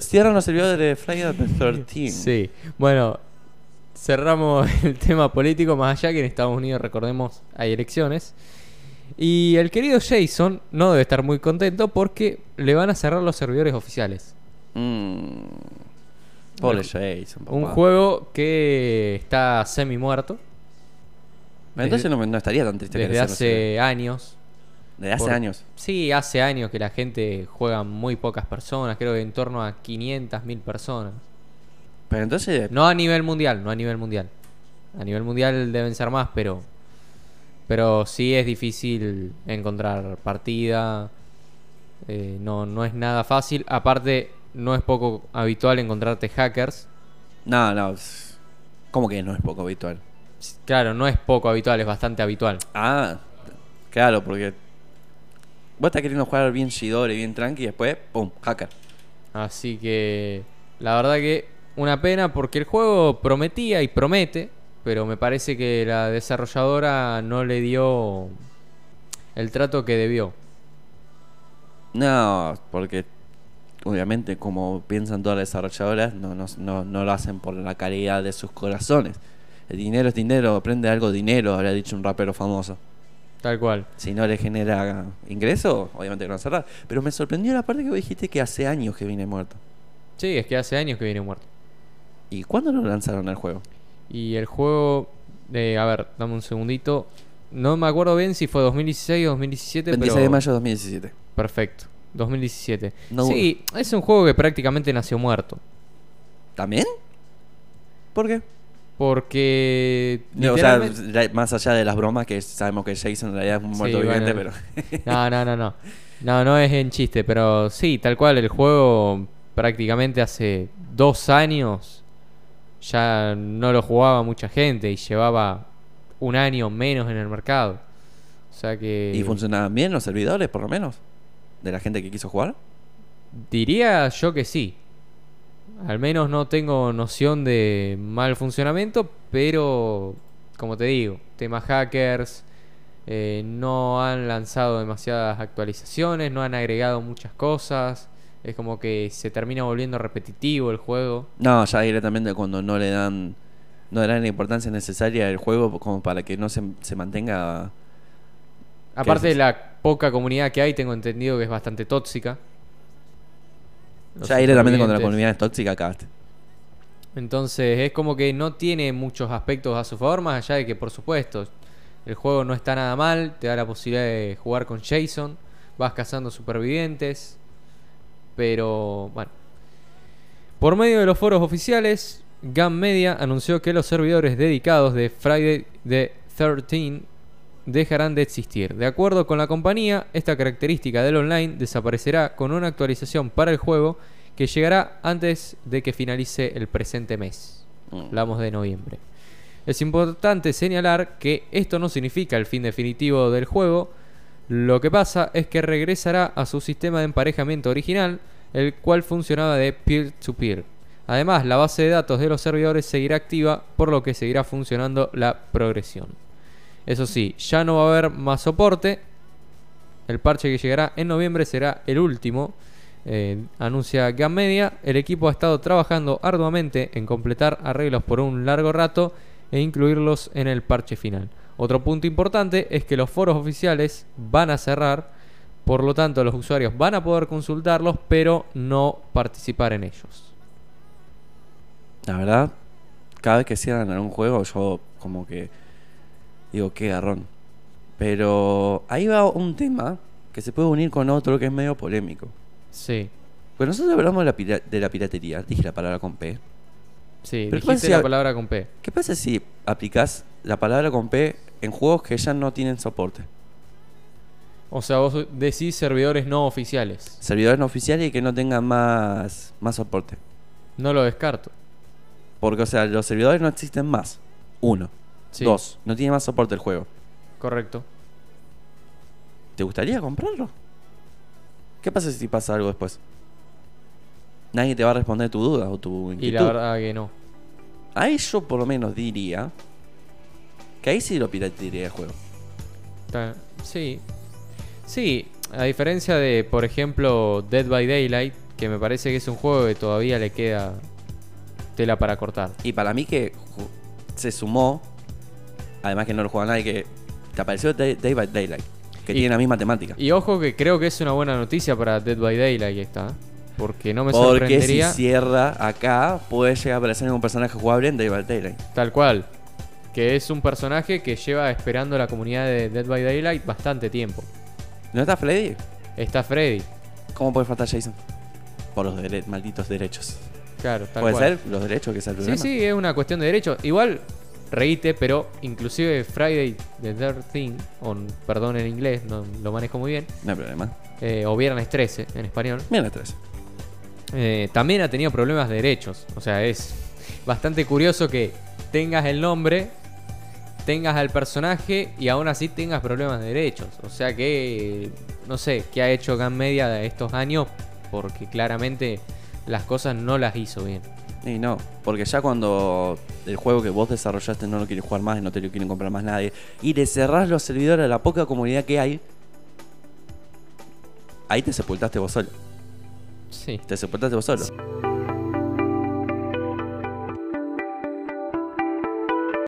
Cierran los servidores de Friday the 13. Sí, bueno, cerramos el tema político, más allá que en Estados Unidos, recordemos, hay elecciones. Y el querido Jason no debe estar muy contento porque le van a cerrar los servidores oficiales. Mm. Pobre Jason. Un papá. juego que está semi muerto Entonces no, me- no estaría tan triste que desde los servidores. hace años. Desde hace por- años. Sí, hace años que la gente juega muy pocas personas, creo que en torno a 500 mil personas. Pero entonces. No a nivel mundial, no a nivel mundial. A nivel mundial deben ser más, pero pero sí es difícil encontrar partida. eh, no, no es nada fácil. Aparte, no es poco habitual encontrarte hackers. No, no. ¿Cómo que no es poco habitual? Claro, no es poco habitual, es bastante habitual. Ah, claro, porque. Vos estás queriendo jugar bien Shidori, bien tranqui y después, ¡pum! Hacker. Así que la verdad que una pena porque el juego prometía y promete, pero me parece que la desarrolladora no le dio el trato que debió. No, porque obviamente como piensan todas las desarrolladoras, no, no, no, no lo hacen por la calidad de sus corazones. El dinero es dinero, aprende algo dinero, habría dicho un rapero famoso. Tal cual. Si no le genera ingreso, obviamente que no va a cerrar. Pero me sorprendió la parte que vos dijiste que hace años que viene muerto. Sí, es que hace años que viene muerto. ¿Y cuándo lo lanzaron el juego? Y el juego, eh, a ver, dame un segundito. No me acuerdo bien si fue 2016 o 2017, 26 pero de mayo de 2017. perfecto. 2017. No- sí, es un juego que prácticamente nació muerto. ¿También? ¿Por qué? Porque No, o sea, más allá de las bromas, que sabemos que Jason en realidad es un Sí, muerto bueno. viviente, pero... No, no, no, no. No, no es en chiste, pero sí, tal cual, el juego prácticamente hace dos años ya no lo jugaba mucha gente y llevaba un año menos en el mercado. O sea que... ¿Y funcionaban bien los servidores, por lo menos? ¿De la gente que quiso jugar? Diría yo que sí. Al menos no tengo noción de mal funcionamiento, pero como te digo, temas hackers, eh, no han lanzado demasiadas actualizaciones, no han agregado muchas cosas. Es como que se termina volviendo repetitivo el juego. No, ya directamente cuando no le dan no le dan la importancia necesaria al juego como para que no se, se mantenga... Aparte de la poca comunidad que hay, tengo entendido que es bastante tóxica. Los ya directamente cuando la supervivientes. comunidad es tóxica, acabaste. Entonces es como que no tiene muchos aspectos a su favor, más allá de que por supuesto el juego no está nada mal, te da la posibilidad de jugar con Jason, vas cazando supervivientes, pero bueno. Por medio de los foros oficiales, GAM Media anunció que los servidores dedicados de Friday the 13 dejarán de existir. De acuerdo con la compañía, esta característica del online desaparecerá con una actualización para el juego que llegará antes de que finalice el presente mes. Mm. Hablamos de noviembre. Es importante señalar que esto no significa el fin definitivo del juego. Lo que pasa es que regresará a su sistema de emparejamiento original, el cual funcionaba de peer-to-peer. Además, la base de datos de los servidores seguirá activa, por lo que seguirá funcionando la progresión. Eso sí, ya no va a haber más soporte. El parche que llegará en noviembre será el último. eh, anuncia Gam Media. El equipo ha estado trabajando arduamente en completar arreglos por un largo rato e incluirlos en el parche final. Otro punto importante es que los foros oficiales van a cerrar, por lo tanto los usuarios van a poder consultarlos, pero no participar en ellos. La verdad, cada vez que cierran algún juego, yo como que digo, qué garrón. Pero ahí va un tema que se puede unir con otro que es medio polémico. Sí, Pues nosotros hablamos de la, pira- de la piratería, dije la palabra con P. sí, Pero ¿qué dijiste si la palabra con P. ¿Qué pasa si aplicás la palabra con P en juegos que ya no tienen soporte? O sea, vos decís servidores no oficiales. Servidores no oficiales y que no tengan más, más soporte. No lo descarto. Porque, o sea, los servidores no existen más. Uno. Sí, Dos. No tiene más soporte el juego. Correcto. ¿Te gustaría comprarlo? ¿Qué pasa si pasa algo después? Nadie te va a responder tu duda o tu Y inquietud. la verdad que no. Ahí yo por lo menos diría que ahí sí lo piratearía el juego. Sí. Sí, a diferencia de, por ejemplo, Dead by Daylight, que me parece que es un juego que todavía le queda tela para cortar. Y para mí que se sumó, además que no lo juega nadie, que te apareció Day, Day by Daylight, que Y- tiene la misma temática. Y ojo que creo que es una buena noticia para Dead by Daylight esta, ¿eh? porque no me Porque si sorprendería cierra acá, puede llegar a aparecer un personaje jugable en Day by Daylight. tal cual, que es un personaje que lleva esperando la comunidad de Dead by Daylight bastante tiempo. ¿No está Freddy? Está Freddy, ¿Cómo puede faltar Jason? Por los dere- malditos derechos. claro, tal ¿Puede cual. ser? Los derechos que es el Sí, problema. sí, es una cuestión de derecho. Igual, reíte, pero inclusive Friday the 13, o perdón en inglés, no lo manejo muy bien, No hay problema. eh, o Viernes 13 en español, las tres. eh, también ha tenido problemas de derechos. O sea, es bastante curioso que tengas el nombre, tengas al personaje y aún así tengas problemas de derechos. O sea que, no sé, qué ha hecho Gan Media de estos años, porque claramente las cosas no las hizo bien. Y no, porque ya cuando el juego que vos desarrollaste no lo quiere jugar más y no te lo quieren comprar más nadie, y le cerrás los servidores a la poca comunidad que hay, ahí te sepultaste vos solo. Sí. Te sepultaste vos solo.